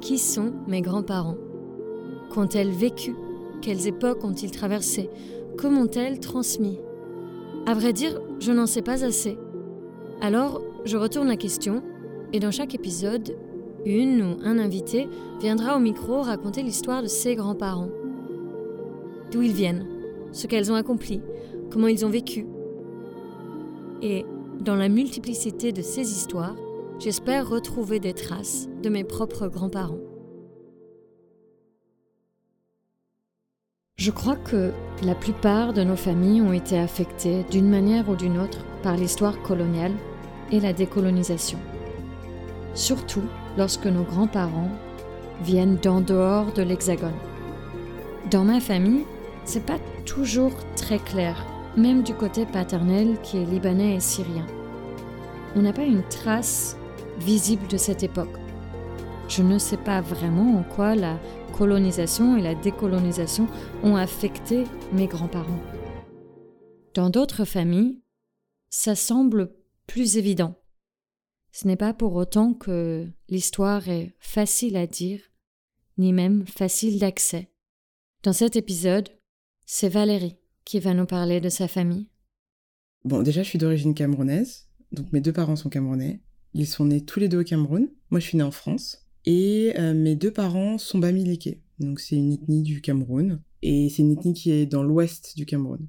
Qui sont mes grands-parents? Qu'ont-elles vécu? Quelles époques ont-ils traversées? Comment ont-elles transmis? À vrai dire, je n'en sais pas assez. Alors, je retourne la question, et dans chaque épisode, une ou un invité viendra au micro raconter l'histoire de ses grands-parents. D'où ils viennent, ce qu'elles ont accompli, comment ils ont vécu. Et dans la multiplicité de ces histoires, j'espère retrouver des traces de mes propres grands-parents. Je crois que la plupart de nos familles ont été affectées d'une manière ou d'une autre par l'histoire coloniale et la décolonisation. Surtout lorsque nos grands-parents viennent d'en dehors de l'Hexagone. Dans ma famille, c'est pas toujours très clair, même du côté paternel qui est libanais et syrien. On n'a pas une trace visible de cette époque. Je ne sais pas vraiment en quoi la colonisation et la décolonisation ont affecté mes grands-parents. Dans d'autres familles, ça semble plus évident. Ce n'est pas pour autant que l'histoire est facile à dire, ni même facile d'accès. Dans cet épisode, c'est Valérie qui va nous parler de sa famille. Bon, déjà, je suis d'origine camerounaise, donc mes deux parents sont camerounais. Ils sont nés tous les deux au Cameroun. Moi, je suis née en France. Et euh, mes deux parents sont bamiliqués. Donc, c'est une ethnie du Cameroun. Et c'est une ethnie qui est dans l'ouest du Cameroun.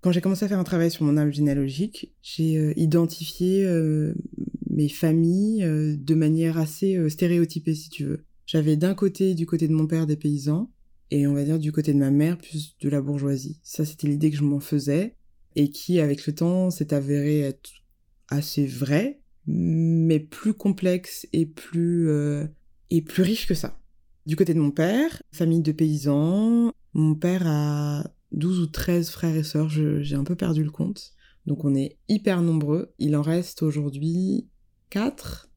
Quand j'ai commencé à faire un travail sur mon arbre généalogique, j'ai euh, identifié euh, mes familles de manière assez stéréotypée, si tu veux. J'avais d'un côté, du côté de mon père, des paysans, et on va dire du côté de ma mère, plus de la bourgeoisie. Ça, c'était l'idée que je m'en faisais, et qui, avec le temps, s'est avérée être assez vraie, mais plus complexe et plus, euh, et plus riche que ça. Du côté de mon père, famille de paysans, mon père a 12 ou 13 frères et sœurs, j'ai un peu perdu le compte. Donc on est hyper nombreux. Il en reste aujourd'hui 4,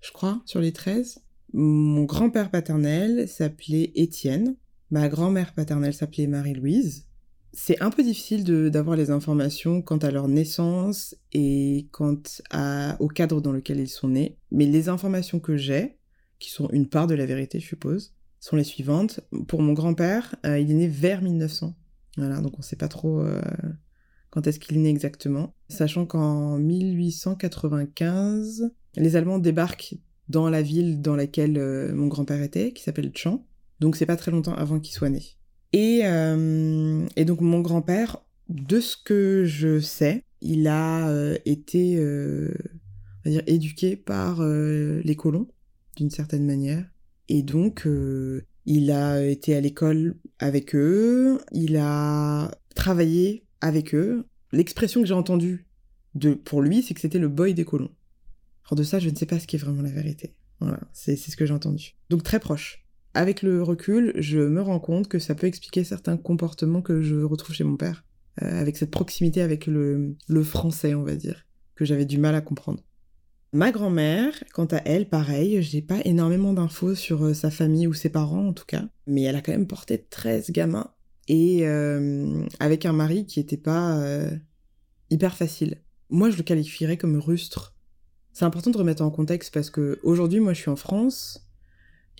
je crois, sur les 13. Mon grand-père paternel s'appelait Étienne. Ma grand-mère paternelle s'appelait Marie-Louise c'est un peu difficile d'avoir les informations quant à leur naissance et quant à, au cadre dans lequel ils sont nés. Mais les informations que j'ai, qui sont une part de la vérité, je suppose, sont les suivantes. Pour mon grand-père, euh, il est né vers 1900. Voilà, donc on ne sait pas trop euh, quand est-ce qu'il est né exactement. Sachant qu'en 1895, les Allemands débarquent dans la ville dans laquelle euh, mon grand-père était, qui s'appelle Champ. Donc c'est pas très longtemps avant qu'il soit né. Euh, et, donc mon grand-père, de ce que je sais, il a euh, été euh, on va dire, éduqué par les colons, d'une certaine manière. Et donc, il a été à l'école avec eux, il a travaillé avec eux. L'expression que j'ai entendue de, pour lui, c'est que c'était le boy des colons. Alors de ça, je ne sais pas ce qui est vraiment la vérité. Voilà, c'est ce que j'ai entendu. Donc très proche avec le recul, je me rends compte que ça peut expliquer certains comportements que je retrouve chez mon père, euh, avec cette proximité avec le, français, on va dire, que j'avais du mal à comprendre. Ma grand-mère, quant à elle, pareil, j'ai pas énormément d'infos sur euh, sa famille ou ses parents en tout cas, mais elle a quand même porté 13 gamins et euh, avec un mari qui était pas hyper facile. Moi, je le qualifierais comme rustre. C'est important de remettre en contexte parce que aujourd'hui, moi, je suis en France,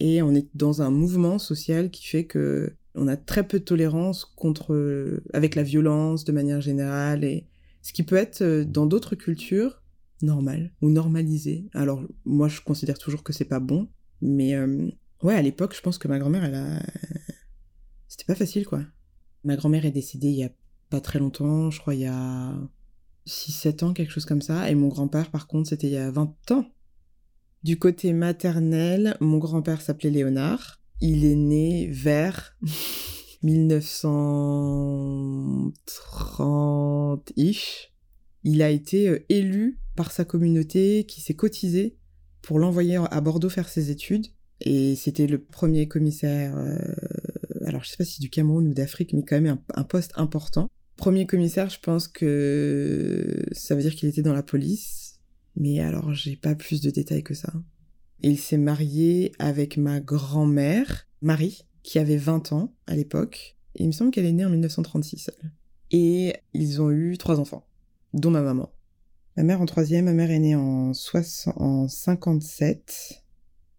et on est dans un mouvement social qui fait que on a très peu de tolérance contre avec la violence de manière générale et ce qui peut être euh, dans d'autres cultures normal ou normalisé. Alors moi je considère toujours que c'est pas bon, mais euh, ouais à l'époque je pense que ma grand-mère elle a c'était pas facile quoi. Ma grand-mère est décédée il y a pas très longtemps, je crois il y a 6-7 ans, quelque chose comme ça, et mon grand-père par contre c'était il y a 20 ans. Du côté maternel, mon grand-père s'appelait Léonard. Il est né vers 1930-ish. Il a été euh, élu par sa communauté qui s'est cotisé pour l'envoyer à Bordeaux faire ses études. Et c'était le premier commissaire, euh, alors je sais pas si du Cameroun ou d'Afrique, mais quand même un poste important. Premier commissaire, je pense que ça veut dire qu'il était dans la police mais alors, j'ai pas plus de détails que ça. Il s'est marié avec ma grand-mère, Marie, qui avait 20 ans à l'époque. Il me semble qu'elle est née en 1936. Et ils ont eu trois enfants, dont ma maman. Ma mère en troisième, ma mère est née en, en 57.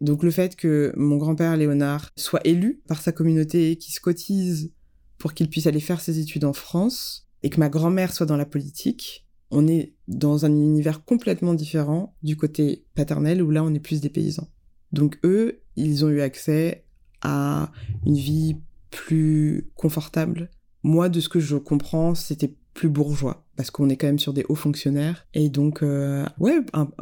Donc le fait que mon grand-père Léonard soit élu par sa communauté, qui se cotise pour qu'il puisse aller faire ses études en France, et que ma grand-mère soit dans la politique, on est dans un univers complètement différent du côté paternel où là on est plus des paysans. Donc eux, ils ont eu accès à une vie plus confortable. Moi, de ce que je comprends, c'était plus bourgeois parce qu'on est quand même sur des hauts fonctionnaires et donc euh, ouais,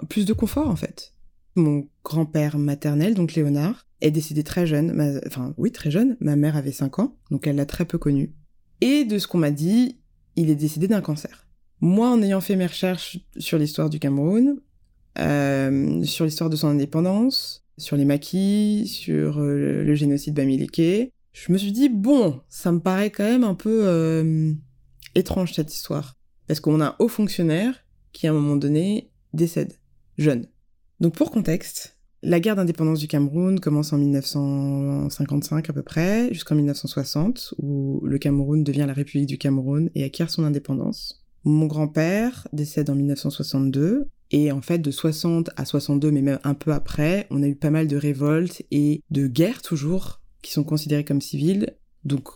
plus de confort en fait. Mon grand-père maternel, donc Léonard, est décédé très jeune, enfin oui très jeune. Ma mère avait 5 ans, donc elle l'a très peu connu. Et de ce qu'on m'a dit, il est décédé d'un cancer. Moi, en ayant fait mes recherches sur l'histoire du Cameroun, euh, sur l'histoire de son indépendance, sur les maquis, sur euh, le génocide Bamileke, je me suis dit, bon, ça me paraît quand même un peu euh, étrange cette histoire. Parce qu'on a un haut fonctionnaire qui, à un moment donné, décède, jeune. Donc pour contexte, la guerre d'indépendance du Cameroun commence en 1955 à peu près, jusqu'en 1960, où le Cameroun devient la République du Cameroun et acquiert son indépendance. Mon grand-père décède en 1962 et en fait de 60 à 62, mais même un peu après, on a eu pas mal de révoltes et de guerres toujours qui sont considérées comme civiles. Donc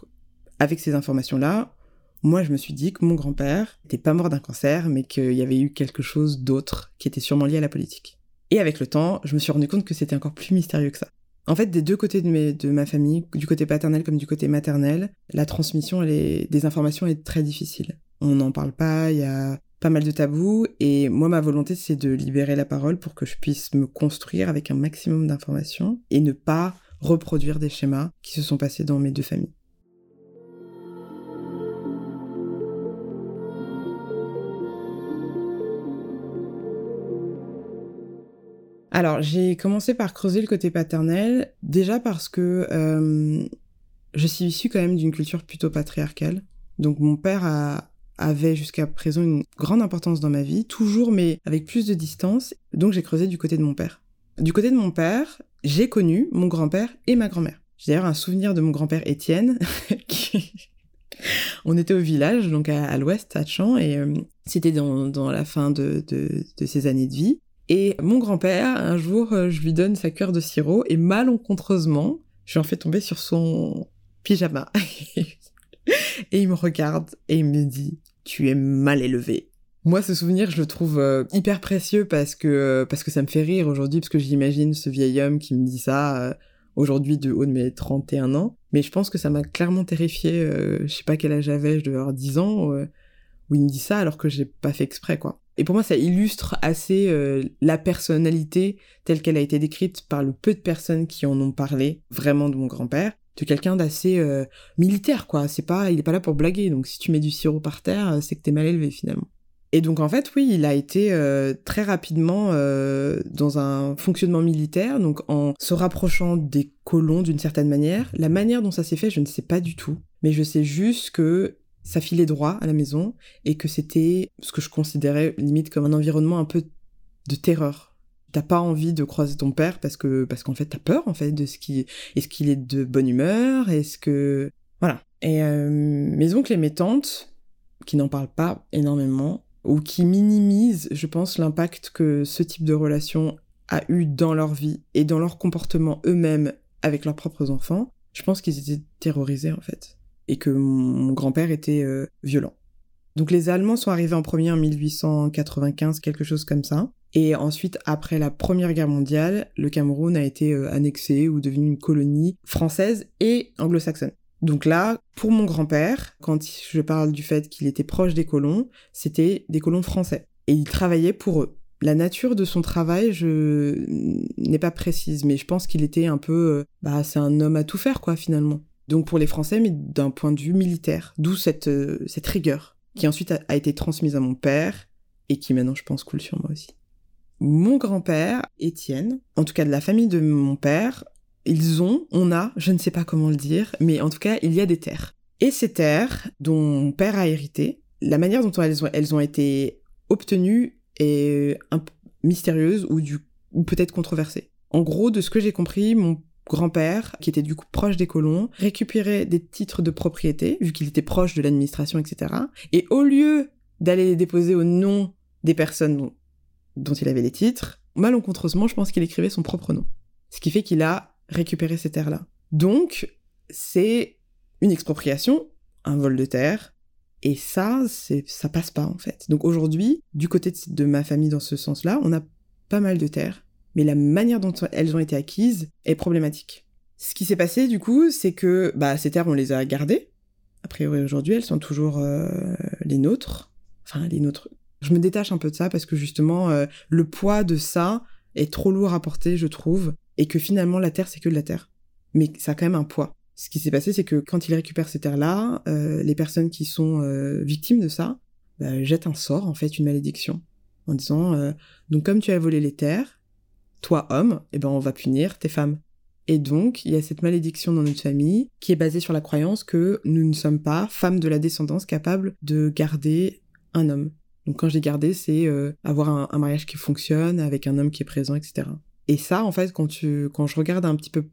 avec ces informations-là, moi je me suis dit que mon grand-père n'était pas mort d'un cancer, mais qu'il y avait eu quelque chose d'autre qui était sûrement lié à la politique. Et avec le temps, je me suis rendu compte que c'était encore plus mystérieux que ça. En fait, des deux côtés de, ma famille, du côté paternel comme du côté maternel, la transmission des informations est très difficile. On n'en parle pas, il y a pas mal de tabous, et moi, ma volonté, c'est de libérer la parole pour que je puisse me construire avec un maximum d'informations et ne pas reproduire des schémas qui se sont passés dans mes deux familles. Alors, j'ai commencé par creuser le côté paternel, déjà parce que euh, je suis issue quand même d'une culture plutôt patriarcale. Donc mon père avait jusqu'à présent une grande importance dans ma vie, toujours mais avec plus de distance. Donc j'ai creusé du côté de mon père. Du côté de mon père, j'ai connu mon grand-père et ma grand-mère. J'ai d'ailleurs un souvenir de mon grand-père Étienne, On était au village, donc à, l'ouest, à Champs, et euh, c'était dans, la fin de, ses années de vie. Et mon grand-père, un jour, euh, je lui donne sa cuillère de sirop et malencontreusement, je lui en fais tomber sur son pyjama. et il me regarde et il me dit Tu es mal élevé. Moi, ce souvenir, je le trouve euh, hyper précieux parce que, euh, parce que ça me fait rire aujourd'hui, parce que j'imagine ce vieil homme qui me dit ça aujourd'hui de haut de mes 31 ans. Mais je pense que ça m'a clairement terrifié. je sais pas quel âge j'avais, je devais avoir 10 ans, où il me dit ça alors que j'ai pas fait exprès, quoi. Et pour moi, ça illustre assez euh, la personnalité telle qu'elle a été décrite par le peu de personnes qui en ont parlé vraiment de mon grand-père, de quelqu'un d'assez euh, militaire, quoi. C'est pas, il est pas là pour blaguer. Donc si tu mets du sirop par terre, euh, c'est que t'es mal élevé finalement. Et donc en fait, oui, il a été très rapidement dans un fonctionnement militaire, donc en se rapprochant des colons d'une certaine manière. La manière dont ça s'est fait, je ne sais pas du tout, mais je sais juste que ça filait droit à la maison et que c'était ce que je considérais limite comme un environnement un peu de terreur. T'as pas envie de croiser ton père parce que parce qu'en fait t'as peur en fait de ce qui est-ce qu'il est de bonne humeur est-ce que voilà et euh, mes oncles et mes tantes qui n'en parlent pas énormément ou qui minimisent je pense l'impact que ce type de relation a eu dans leur vie et dans leur comportement eux-mêmes avec leurs propres enfants je pense qu'ils étaient terrorisés en fait et que mon grand-père était euh, violent. Donc les Allemands sont arrivés en premier en 1895, quelque chose comme ça. Et ensuite, après la Première Guerre mondiale, le Cameroun a été euh, annexé ou devenu une colonie française et anglo-saxonne. Donc là, pour mon grand-père, quand je parle du fait qu'il était proche des colons, c'était des colons français. Et il travaillait pour eux. La nature de son travail, je n'ai pas précise, mais je pense qu'il était un peu, euh, bah, c'est un homme à tout faire, quoi, finalement donc pour les Français, mais d'un point de vue militaire. D'où cette, euh, cette rigueur, qui ensuite a, été transmise à mon père, et qui maintenant, je pense, coule sur moi aussi. Mon grand-père, Étienne, en tout cas de la famille de mon père, ils ont, on a, je ne sais pas comment le dire, mais en tout cas, il y a des terres. Et ces terres, dont mon père a hérité, la manière dont elles ont, été obtenues est un peu mystérieuse ou, du, ou peut-être controversée. En gros, de ce que j'ai compris, mon grand-père, qui était du coup proche des colons, récupérait des titres de propriété, vu qu'il était proche de l'administration, etc. Et au lieu d'aller les déposer au nom des personnes dont, il avait les titres, malencontreusement, je pense qu'il écrivait son propre nom. Ce qui fait qu'il a récupéré ces terres-là. Donc, c'est une expropriation, un vol de terre, et ça, ça passe pas en fait. Donc aujourd'hui, du côté de ma famille dans ce sens-là, on a pas mal de terres, mais la manière dont elles ont été acquises est problématique. Ce qui s'est passé du coup, c'est que bah, ces terres, on les a gardées. A priori aujourd'hui, elles sont toujours euh, les nôtres. Enfin, les nôtres. Je me détache un peu de ça parce que justement, euh, le poids de ça est trop lourd à porter, je trouve, et que finalement, la terre, c'est que de la terre. Mais ça a quand même un poids. Ce qui s'est passé, c'est que quand il récupère ces terres-là, euh, les personnes qui sont euh, victimes de ça bah, jettent un sort, en fait, une malédiction, en disant donc comme tu as volé les terres, toi homme, eh ben on va punir tes femmes. Et donc il y a cette malédiction dans notre famille qui est basée sur la croyance que nous ne sommes pas femmes de la descendance capables de garder un homme. Donc quand j'ai gardé, c'est avoir un, un, mariage qui fonctionne avec un homme qui est présent, etc. Et ça, en fait, quand tu, quand je regarde un petit peu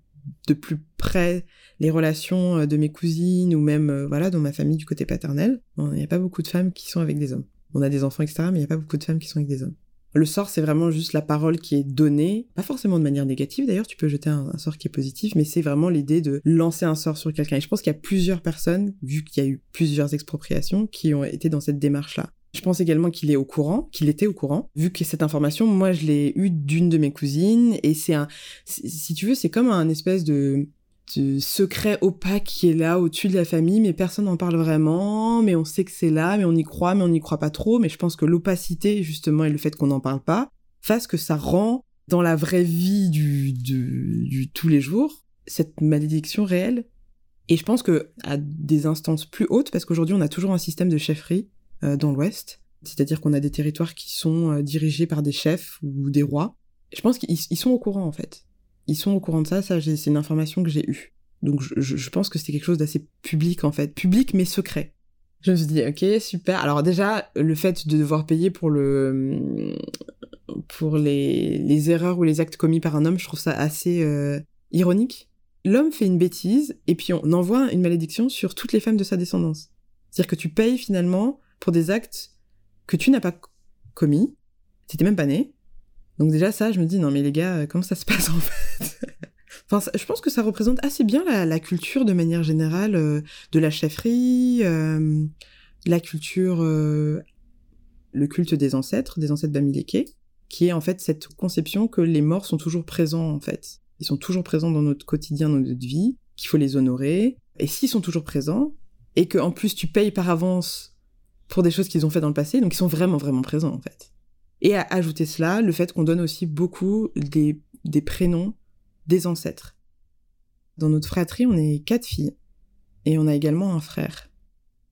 de plus près les relations euh, de mes cousines ou même euh, voilà dans ma famille du côté paternel, il n'y a pas beaucoup de femmes qui sont avec des hommes. On a des enfants, etc., mais il n'y a pas beaucoup de femmes qui sont avec des hommes. Le sort, c'est vraiment juste la parole qui est donnée, pas forcément de manière négative d'ailleurs, tu peux jeter un, sort qui est positif, mais c'est vraiment l'idée de lancer un sort sur quelqu'un. Et je pense qu'il y a plusieurs personnes, vu qu'il y a eu plusieurs expropriations, qui ont été dans cette démarche-là. Je pense également qu'il est au courant, qu'il était au courant, vu que cette information, moi, je l'ai eue d'une de mes cousines, et c'est un, si tu veux, c'est comme un espèce de, secret opaque qui est là au-dessus de la famille, mais personne n'en parle vraiment, mais on sait que c'est là, mais on y croit, mais on n'y croit pas trop, mais je pense que l'opacité, justement, et le fait qu'on n'en parle pas, fasse que ça rend dans la vraie vie du, du, du tous les jours, cette malédiction réelle. Et je pense que à des instances plus hautes, parce qu'aujourd'hui on a toujours un système de chefferie, dans l'Ouest. C'est-à-dire qu'on a des territoires qui sont euh, dirigés par des chefs ou des rois. Je pense qu'ils sont au courant en fait. Ils sont au courant de ça, ça c'est une information que j'ai eue. Donc je, pense que c'est quelque chose d'assez public en fait, public mais secret. Je me suis dit ok super. Alors déjà le fait de devoir payer pour le pour les, les erreurs ou les actes commis par un homme, je trouve ça assez euh, ironique. L'homme fait une bêtise et puis on envoie une malédiction sur toutes les femmes de sa descendance. C'est-à-dire que tu payes finalement pour des actes que tu n'as pas commis, t'étais même pas né. Donc déjà ça, je me dis non mais les gars, euh, comment ça se passe en fait? Enfin, je pense que ça représente assez bien la, culture de manière générale euh, de la chefferie, euh, la culture, le culte des ancêtres, des ancêtres Bamileke, qui est en fait cette conception que les morts sont toujours présents en fait. Ils sont toujours présents dans notre quotidien, dans notre vie, qu'il faut les honorer. Et s'ils sont toujours présents, et que en plus tu payes par avance pour des choses qu'ils ont fait dans le passé, donc ils sont vraiment, vraiment présents, en fait. Et à ajouter cela, le fait qu'on donne aussi beaucoup des, prénoms des ancêtres. Dans notre fratrie, on est quatre filles, et on a également un frère.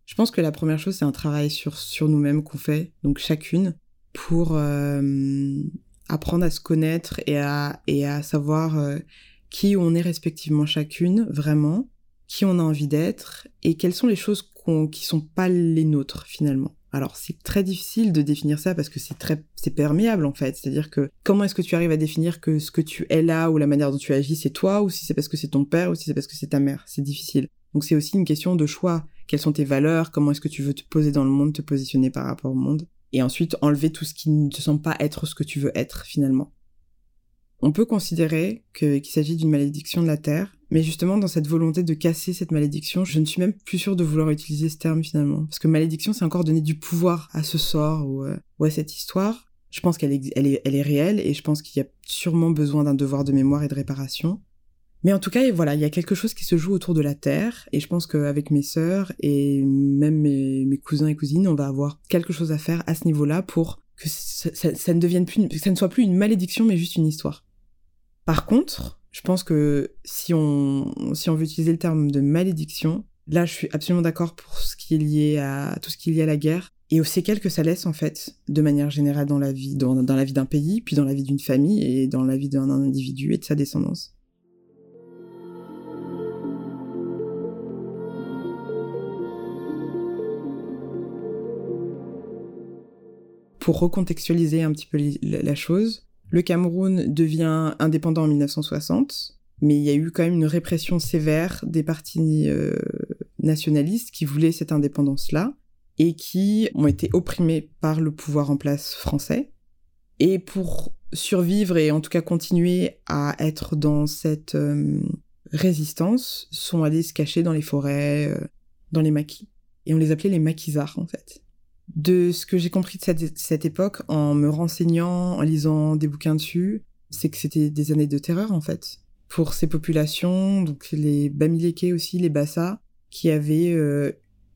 Je pense que la première chose, c'est un travail sur, sur nous-mêmes qu'on fait, donc chacune, pour euh, apprendre à se connaître et à, et à savoir euh, qui on est respectivement chacune, vraiment, qui on a envie d'être, et quelles sont les choses qui sont pas les nôtres finalement. Alors c'est très difficile de définir ça parce que c'est très c'est perméable en fait. C'est-à-dire que comment est-ce que tu arrives à définir que ce que tu es là ou la manière dont tu agis c'est toi ou si c'est parce que c'est ton père ou si c'est parce que c'est ta mère? C'est difficile. Donc c'est aussi une question de choix. Quelles sont tes valeurs? Comment est-ce que tu veux te poser dans le monde, te positionner par rapport au monde? Et ensuite enlever tout ce qui ne te semble pas être ce que tu veux être finalement. On peut considérer qu'il s'agit d'une malédiction de la Terre, mais justement dans cette volonté de casser cette malédiction, je ne suis même plus sûre de vouloir utiliser ce terme finalement. Parce que malédiction, c'est encore donner du pouvoir à ce sort ou, euh, à cette histoire. Je pense qu'elle est, elle est, réelle et je pense qu'il y a sûrement besoin d'un devoir de mémoire et de réparation. Mais en tout cas, voilà, il y a quelque chose qui se joue autour de la Terre, et je pense qu'avec mes sœurs et même mes, cousins et cousines, on va avoir quelque chose à faire à ce niveau-là pour que ça, ça, ne devienne plus, que ça ne soit plus une malédiction, mais juste une histoire. Par contre, je pense que si on, veut utiliser le terme de malédiction, là, je suis absolument d'accord pour ce qui est lié à tout ce qui est lié à la guerre et aux séquelles que ça laisse en fait, de manière générale dans la vie, dans la vie d'un pays, puis dans la vie d'une famille et dans la vie d'un individu et de sa descendance. Pour recontextualiser un petit peu la chose, le Cameroun devient indépendant en 1960, mais il y a eu quand même une répression sévère des partis euh, nationalistes qui voulaient cette indépendance-là et qui ont été opprimés par le pouvoir en place français. Et pour survivre et en tout cas continuer à être dans cette résistance sont allés se cacher dans les forêts, dans les maquis. Et on les appelait les maquisards en fait. De ce que j'ai compris de cette, cette, époque en me renseignant, en lisant des bouquins dessus, c'est que c'était des années de terreur en fait pour ces populations, donc les Bamileke aussi, les Bassa, qui avaient euh,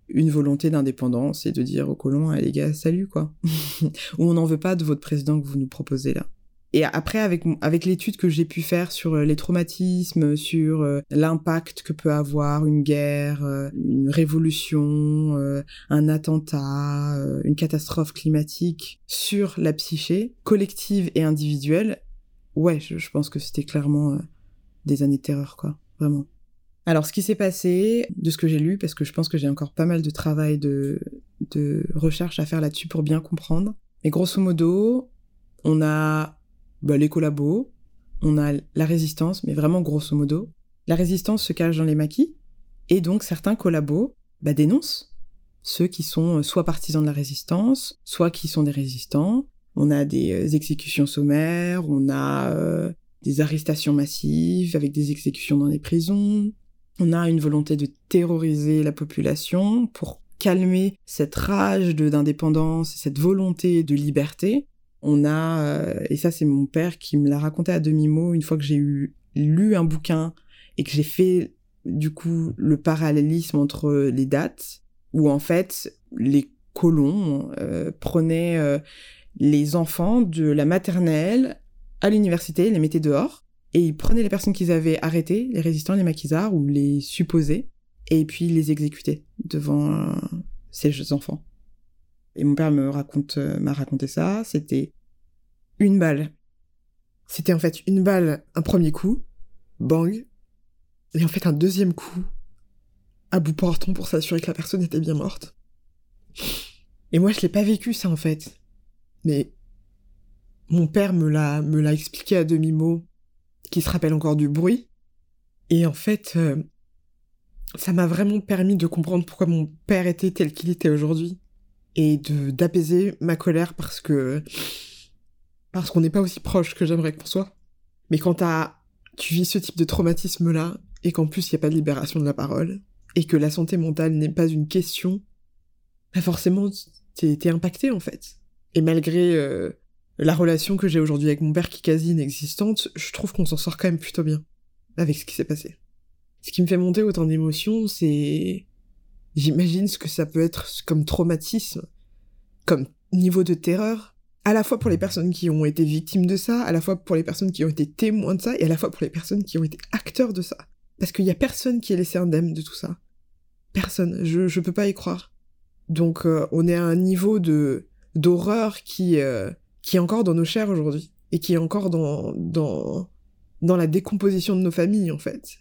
une volonté d'indépendance et de dire aux colons, ah, les gars, salut quoi, ou on n'en veut pas de votre président que vous nous proposez là. Et après, avec, avec l'étude que j'ai pu faire sur euh, les traumatismes, sur euh, l'impact que peut avoir une guerre, une révolution, un attentat, une catastrophe climatique sur la psyché collective et individuelle, ouais, je pense que c'était clairement des années de terreur, quoi, vraiment. Alors, ce qui s'est passé, de ce que j'ai lu, parce que je pense que j'ai encore pas mal de travail de, de recherche à faire là-dessus pour bien comprendre. Mais grosso modo, on a bah, les collabos, on a la résistance, mais vraiment grosso modo. La résistance se cache dans les maquis, et donc certains collabos bah, dénoncent ceux qui sont soit partisans de la résistance, soit qui sont des résistants. On a des euh, exécutions sommaires, on a euh, des arrestations massives avec des exécutions dans les prisons. On a une volonté de terroriser la population pour calmer cette rage d'indépendance, cette volonté de liberté. On a, euh, et ça c'est mon père qui me l'a raconté à demi-mot une fois que j'ai eu lu un bouquin et que j'ai fait du coup le parallélisme entre les dates, où en fait les colons euh, prenaient euh, les enfants de la maternelle à l'université, les mettaient dehors, et ils prenaient les personnes qu'ils avaient arrêtées, les résistants, les maquisards, ou les supposés, et puis ils les exécutaient devant euh, ces enfants. Et mon père me raconte, euh, m'a raconté ça, c'était une balle. C'était en fait une balle, un premier coup, bang, et en fait un deuxième coup, à bout portant pour s'assurer que la personne était bien morte. Et moi je l'ai pas vécu ça en fait. Mais mon père me l'a, expliqué à demi-mot, qui se rappelle encore du bruit. Et en fait, euh, ça m'a vraiment permis de comprendre pourquoi mon père était tel qu'il était aujourd'hui. Et de, d'apaiser ma colère parce que, parce qu'on n'est pas aussi proche que j'aimerais qu'on soit. Mais quand tu vis ce type de traumatisme-là, et qu'en plus il n'y a pas de libération de la parole, et que la santé mentale n'est pas une question, bah forcément, t'es impacté en fait. Et malgré euh, la relation que j'ai aujourd'hui avec mon père qui est quasi inexistante, je trouve qu'on s'en sort quand même plutôt bien avec ce qui s'est passé. Ce qui me fait monter autant d'émotions, c'est... J'imagine ce que ça peut être comme traumatisme, comme niveau de terreur, à la fois pour les personnes qui ont été victimes de ça, à la fois pour les personnes qui ont été témoins de ça, et à la fois pour les personnes qui ont été acteurs de ça. Parce qu'il y a personne qui est laissé indemne de tout ça. Personne. Je, je peux pas y croire. Donc euh, on est à un niveau de d'horreur qui euh, qui est encore dans nos chairs aujourd'hui et qui est encore dans dans dans la décomposition de nos familles en fait.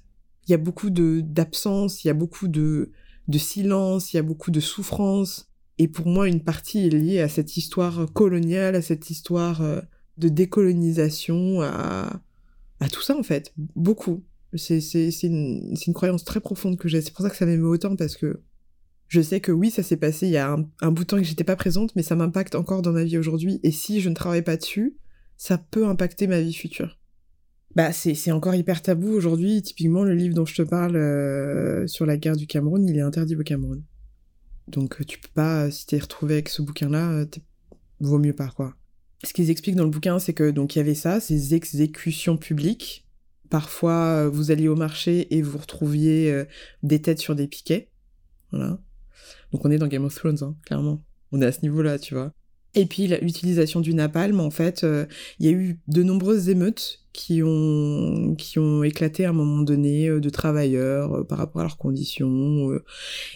Il y a beaucoup d'absence, il y a beaucoup de de silence, il y a beaucoup de souffrance et pour moi une partie est liée à cette histoire coloniale, à cette histoire euh, de décolonisation, à tout ça en fait, beaucoup. C'est une une croyance très profonde que j'ai. C'est pour ça que ça m'aime autant parce que je sais que oui, ça s'est passé il y a un, bout de temps que j'étais pas présente, mais ça m'impacte encore dans ma vie aujourd'hui. Et si je ne travaille pas dessus, ça peut impacter ma vie future. Bah, c'est encore hyper tabou aujourd'hui. Typiquement, le livre dont je te parle euh, sur la guerre du Cameroun, il est interdit au Cameroun. Donc, tu peux pas, si t'es retrouvé avec ce bouquin-là, euh, vaut mieux pas, quoi. Ce qu'ils expliquent dans le bouquin, c'est que donc il y avait ça, ces exécutions publiques. Parfois, euh, vous alliez au marché et vous retrouviez des têtes sur des piquets. Voilà. Donc on est dans Game of Thrones, hein, clairement. On est à ce niveau-là, tu vois. Et puis l'utilisation du napalm, en fait, euh, il y a eu de nombreuses émeutes qui ont qui ont éclaté à un moment donné euh, de travailleurs euh, par rapport à leurs conditions.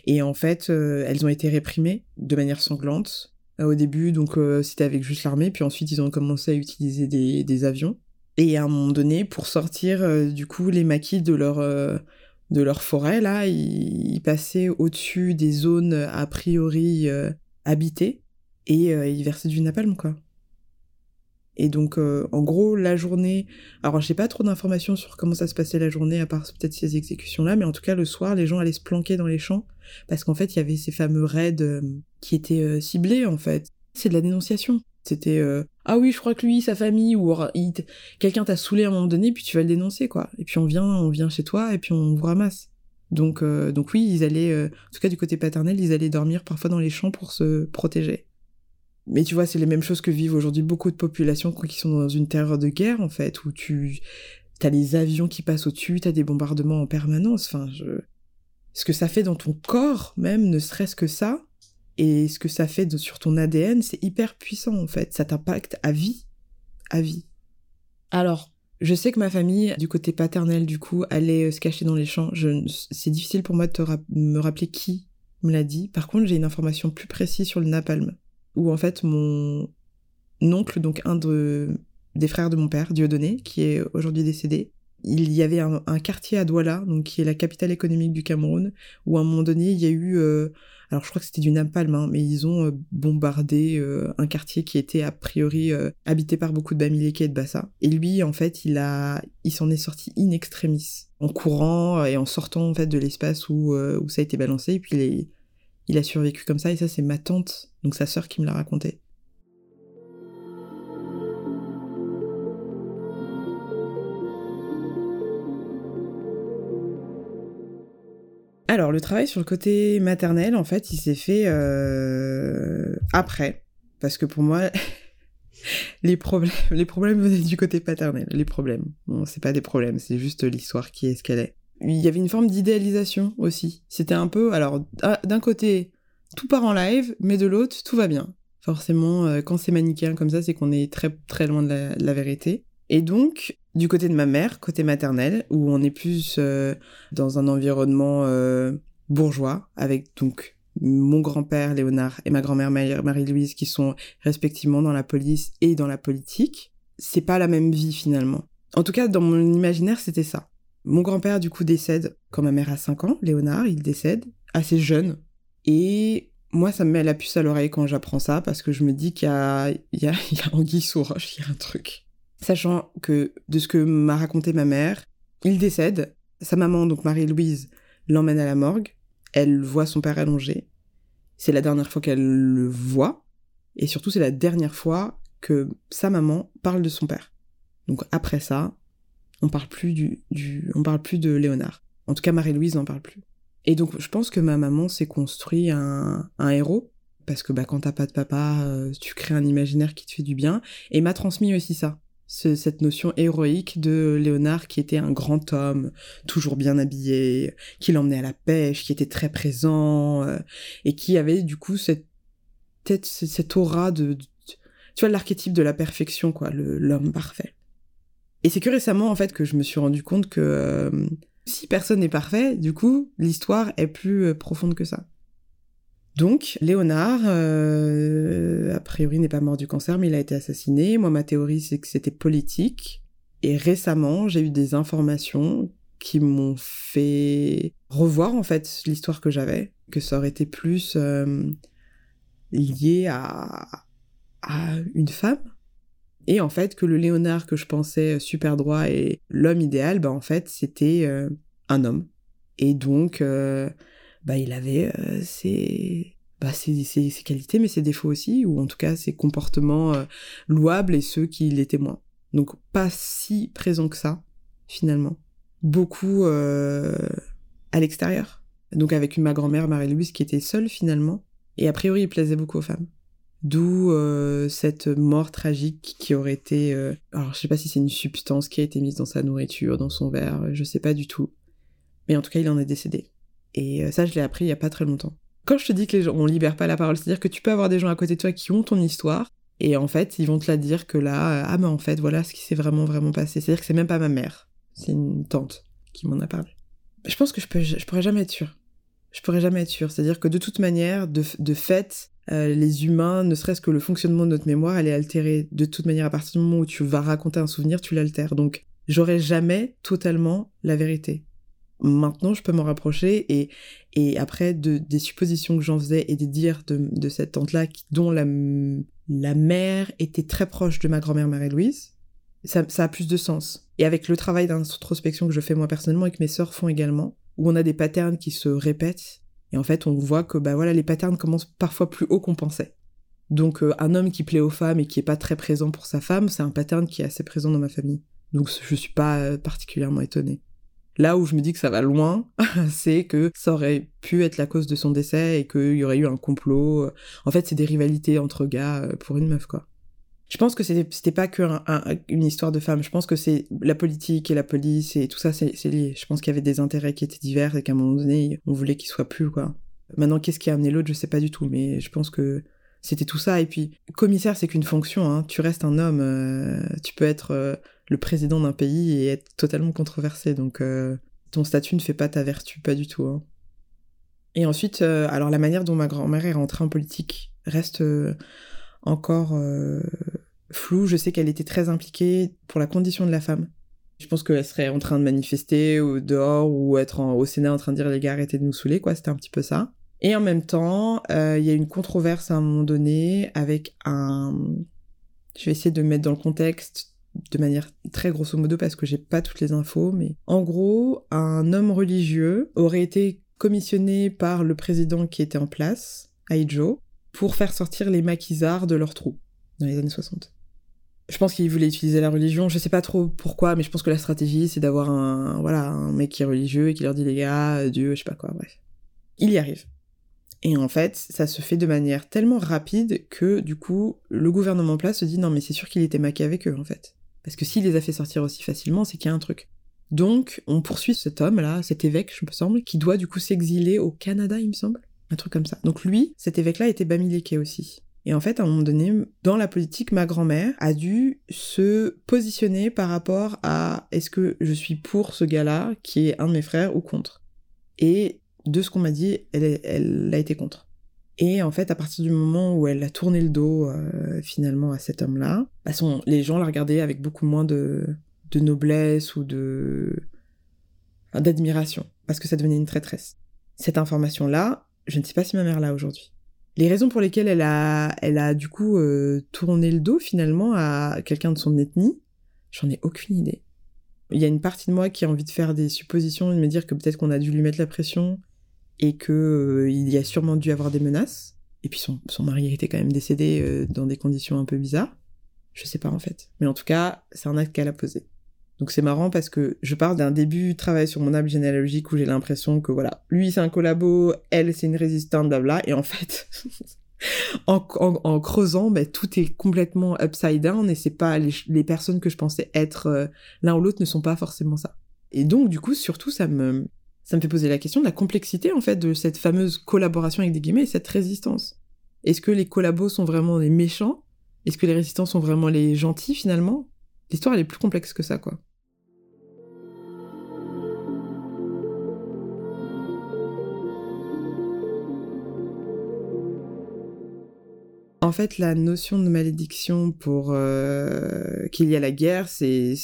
et en fait, elles ont été réprimées de manière sanglante. au début, donc c'était avec juste l'armée, puis ensuite ils ont commencé à utiliser des, avions. Et à un moment donné, pour sortir du coup les maquis de leur de leur forêt, là, ils, passaient au-dessus des zones a priori habitées et euh, ils versaient du napalm, quoi. Et donc, euh, en gros, la journée. Alors, j'ai pas trop d'informations sur comment ça se passait la journée, à part peut-être ces exécutions-là, mais en tout cas, le soir, les gens allaient se planquer dans les champs, parce qu'en fait, il y avait ces fameux raids qui étaient ciblés, en fait. C'est de la dénonciation. C'était euh, ah oui, je crois que lui, sa famille, ou quelqu'un t'a saoulé à un moment donné, puis tu vas le dénoncer, quoi. Et puis on vient, on vient chez toi, et puis on vous ramasse. Donc, euh, donc oui, ils allaient, euh, en tout cas du côté paternel, ils allaient dormir parfois dans les champs pour se protéger. Mais tu vois, c'est les mêmes choses que vivent aujourd'hui beaucoup de populations qui sont dans une terreur de guerre, en fait, où tu t'as les avions qui passent au-dessus, t'as des bombardements en permanence. Enfin, je... ce que ça fait dans ton corps, même, ne serait-ce que ça, et ce que ça fait sur ton ADN, c'est hyper puissant, en fait. Ça t'impacte à vie. À vie. Alors, je sais que ma famille, du côté paternel, du coup, allait euh, se cacher dans les champs. C'est difficile pour moi de me rappeler qui me l'a dit. Par contre, j'ai une information plus précise sur le napalm. Où en fait, mon oncle, donc un des frères de mon père, Dieudonné, qui est aujourd'hui décédé, il y avait un, quartier à Douala, donc qui est la capitale économique du Cameroun, où à un moment donné, il y a eu euh, alors je crois que c'était du napalm, hein, mais ils ont euh, bombardé euh, un quartier qui était a priori habité par beaucoup de Bamileke et de Bassa. Et lui, en fait, il a, il s'en est sorti in extremis, en courant et en sortant en fait de l'espace où, où ça a été balancé. Et puis il, il a survécu comme ça. Et ça, c'est ma tante, donc sa sœur, qui me l'a raconté. Alors, le travail sur le côté maternel, en fait, il s'est fait euh, après. Parce que pour moi, les problèmes, les problèmes venaient du côté paternel. Les problèmes. Bon, c'est pas des problèmes, c'est juste l'histoire qui est ce qu'elle est. Il y avait une forme d'idéalisation aussi. C'était un peu, alors, d'un côté, tout part en live, mais de l'autre, tout va bien. Forcément, euh, quand c'est manichéen comme ça, c'est qu'on est très très loin de la vérité. Et donc, du côté de ma mère, côté maternel, où on est plus euh, dans un environnement euh, bourgeois, avec donc mon grand-père Léonard et ma grand-mère Marie-Louise qui sont respectivement dans la police et dans la politique, c'est pas la même vie finalement. En tout cas, dans mon imaginaire, c'était ça. Mon grand-père, du coup, décède quand ma mère a 5 ans, Léonard, il décède, assez jeune. Et moi, ça me met la puce à l'oreille quand j'apprends ça, parce que je me dis qu'il y a, il y a, anguille roche, il y a un truc sachant que de ce que m'a raconté ma mère, il décède, sa maman, donc Marie-Louise, l'emmène à la morgue, elle voit son père allongé, c'est la dernière fois qu'elle le voit, et surtout c'est la dernière fois que sa maman parle de son père. Donc après ça, on parle plus du, on parle plus de Léonard. En tout cas, Marie-Louise n'en parle plus. Et donc je pense que ma maman s'est construit un, héros, parce que bah, quand t'as pas de papa, euh, tu crées un imaginaire qui te fait du bien, et m'a transmis aussi ça cette notion héroïque de Léonard qui était un grand homme, toujours bien habillé, qui l'emmenait à la pêche, qui était très présent, euh, et qui avait du coup cette cette aura de, tu vois, l'archétype de la perfection, quoi, l'homme parfait. Et c'est que récemment, en fait, que je me suis rendu compte que euh, si personne n'est parfait, du coup, l'histoire est plus euh, profonde que ça. Donc, Léonard, euh, a priori, n'est pas mort du cancer, mais il a été assassiné. Moi, ma théorie, c'est que c'était politique. Et récemment, j'ai eu des informations qui m'ont fait revoir, en fait, l'histoire que j'avais. Que ça aurait été plus lié à une femme. Et en fait, que le Léonard que je pensais super droit et l'homme idéal, bah, en fait, c'était euh, un homme. Et donc bah, il avait euh, ses, bah, ses, ses, qualités, mais ses défauts aussi, ou en tout cas ses comportements euh, louables et ceux qui l'étaient moins. Donc pas si présent que ça, finalement. Beaucoup euh, à l'extérieur. Donc avec ma grand-mère Marie-Louise qui était seule finalement. Et a priori, il plaisait beaucoup aux femmes. D'où cette mort tragique qui aurait été... alors je sais pas si c'est une substance qui a été mise dans sa nourriture, dans son verre, je sais pas du tout. Mais en tout cas, il en est décédé. Et euh, ça, je l'ai appris il y a pas très longtemps. Quand je te dis que les gens, on libère pas la parole, c'est-à-dire que tu peux avoir des gens à côté de toi qui ont ton histoire, et en fait, ils vont te la dire que là, euh, ah mais en fait, voilà ce qui s'est vraiment vraiment passé. C'est-à-dire que c'est même pas ma mère, c'est une tante qui m'en a parlé. Je pense que je, peux, je pourrais jamais être sûre. Je pourrais jamais être sûre. C'est-à-dire que de toute manière, de, de fait, euh, les humains, ne serait-ce que le fonctionnement de notre mémoire, elle est altérée. De toute manière, à partir du moment où tu vas raconter un souvenir, tu l'altères. Donc, j'aurai jamais totalement la vérité maintenant je peux m'en rapprocher et, et après de, des suppositions que j'en faisais et des dires de, de cette tante-là dont la, la mère était très proche de ma grand-mère Marie-Louise, ça, ça, a plus de sens. Et avec le travail d'introspection que je fais moi personnellement et que mes sœurs font également, où on a des patterns qui se répètent, et en fait on voit que bah les patterns commencent parfois plus haut qu'on pensait. Donc euh, un homme qui plaît aux femmes et qui est pas très présent pour sa femme, c'est un pattern qui est assez présent dans ma famille. Donc je suis pas euh, particulièrement étonnée. Là où je me dis que ça va loin, c'est que ça aurait pu être la cause de son décès et qu'il y aurait eu un complot. En fait, c'est des rivalités entre gars euh, pour une meuf, quoi. Je pense que c'était pas que une histoire de femmes. Je pense que c'est la politique et la police et tout ça, c'est lié. Je pense qu'il y avait des intérêts qui étaient divers et qu'à un moment donné, on voulait qu'ils soient plus, quoi. Maintenant, qu'est-ce qui a amené l'autre, je sais pas du tout, mais je pense que c'était tout ça. Et puis, commissaire, c'est qu'une fonction, hein. Tu restes un homme, euh, tu peux être euh, le président d'un pays et être totalement controversé. Donc, euh, ton statut ne fait pas ta vertu, pas du tout. Hein. Et ensuite, alors la manière dont ma grand-mère est rentrée en politique reste encore floue. Je sais qu'elle était très impliquée pour la condition de la femme. Je pense qu'elle serait en train de manifester ou dehors ou être au Sénat en train de dire les gars arrêtez de nous saouler, quoi. C'était un petit peu ça. Et en même temps, euh, il y a une controverse à un moment donné avec un. Je vais essayer de mettre dans le contexte de manière très grosso modo parce que j'ai pas toutes les infos, mais en gros, un homme religieux aurait été commissionné par le président qui était en place, Aijo, pour faire sortir les maquisards de leur trou dans les années 60. Je pense qu'il voulait utiliser la religion, je sais pas trop pourquoi, mais je pense que la stratégie c'est d'avoir un voilà, un mec qui est religieux et qui leur dit les gars, Dieu, je sais pas quoi, bref. Il y arrive. Et en fait, ça se fait de manière tellement rapide que du coup, le gouvernement en place se dit non mais c'est sûr qu'il était maqué avec eux en fait. Parce que s'il les a fait sortir aussi facilement, c'est qu'il y a un truc. Donc, on poursuit cet homme-là, cet évêque, je me semble, qui doit du coup s'exiler au Canada, il me semble. Un truc comme ça. Donc lui, cet évêque-là était Bamileke aussi. Et en fait, à un moment donné, dans la politique, ma grand-mère a dû se positionner par rapport à est-ce que je suis pour ce gars-là, qui est un de mes frères, ou contre? Et de ce qu'on m'a dit, elle, a été contre. Et en fait, à partir du moment où elle a tourné le dos euh, finalement à cet homme-là, bah, les gens la regardaient avec beaucoup moins de, de noblesse ou de d'admiration, parce que ça devenait une traîtresse. Cette information-là, je ne sais pas si ma mère l'a aujourd'hui. Les raisons pour lesquelles elle a, elle a du coup euh, tourné le dos finalement à quelqu'un de son ethnie, j'en ai aucune idée. Il y a une partie de moi qui a envie de faire des suppositions et de me dire que peut-être qu'on a dû lui mettre la pression et que euh, il y a sûrement dû avoir des menaces. Et puis son, son mari était quand même décédé euh, dans des conditions un peu bizarres. Je sais pas en fait. Mais en tout cas, c'est un acte qu'elle a posé. Donc c'est marrant parce que je pars d'un début de travail sur mon arbre généalogique où j'ai l'impression que voilà, lui c'est un collabo, elle c'est une résistante, blabla, et en fait, en, creusant, ben, tout est complètement upside down et c'est pas les, personnes que je pensais être euh, l'un ou l'autre ne sont pas forcément ça. Et donc du coup, surtout, ça me, ça me fait poser la question de la complexité en fait de cette fameuse collaboration avec des guillemets et cette résistance. Est-ce que les collabos sont vraiment les méchants? Est-ce que les résistants sont vraiment les gentils finalement? L'histoire elle est plus complexe que ça quoi. En fait, la notion de malédiction pour euh, qu'il y a la guerre, c'est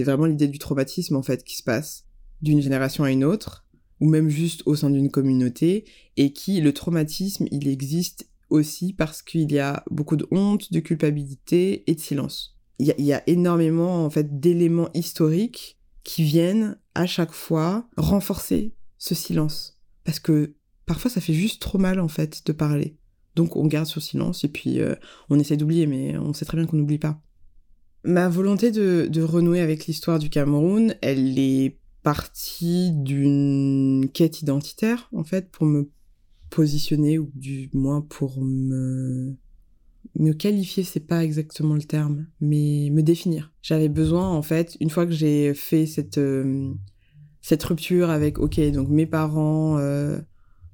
vraiment l'idée du traumatisme en fait qui se passe d'une génération à une autre, ou même juste au sein d'une communauté, et qui le traumatisme, il existe aussi parce qu'il y a beaucoup de honte, de culpabilité et de silence. Il y a, énormément en fait d'éléments historiques qui viennent à chaque fois renforcer ce silence, parce que parfois ça fait juste trop mal en fait de parler. Donc on garde sur silence et puis euh, on essaie d'oublier, mais on sait très bien qu'on n'oublie pas. Ma volonté de, renouer avec l'histoire du Cameroun, elle est partie d'une quête identitaire, en fait, pour me positionner, ou du moins pour me me qualifier, c'est pas exactement le terme, mais me définir. J'avais besoin, en fait, une fois que j'ai fait cette, euh, cette rupture avec, ok, donc mes parents, euh,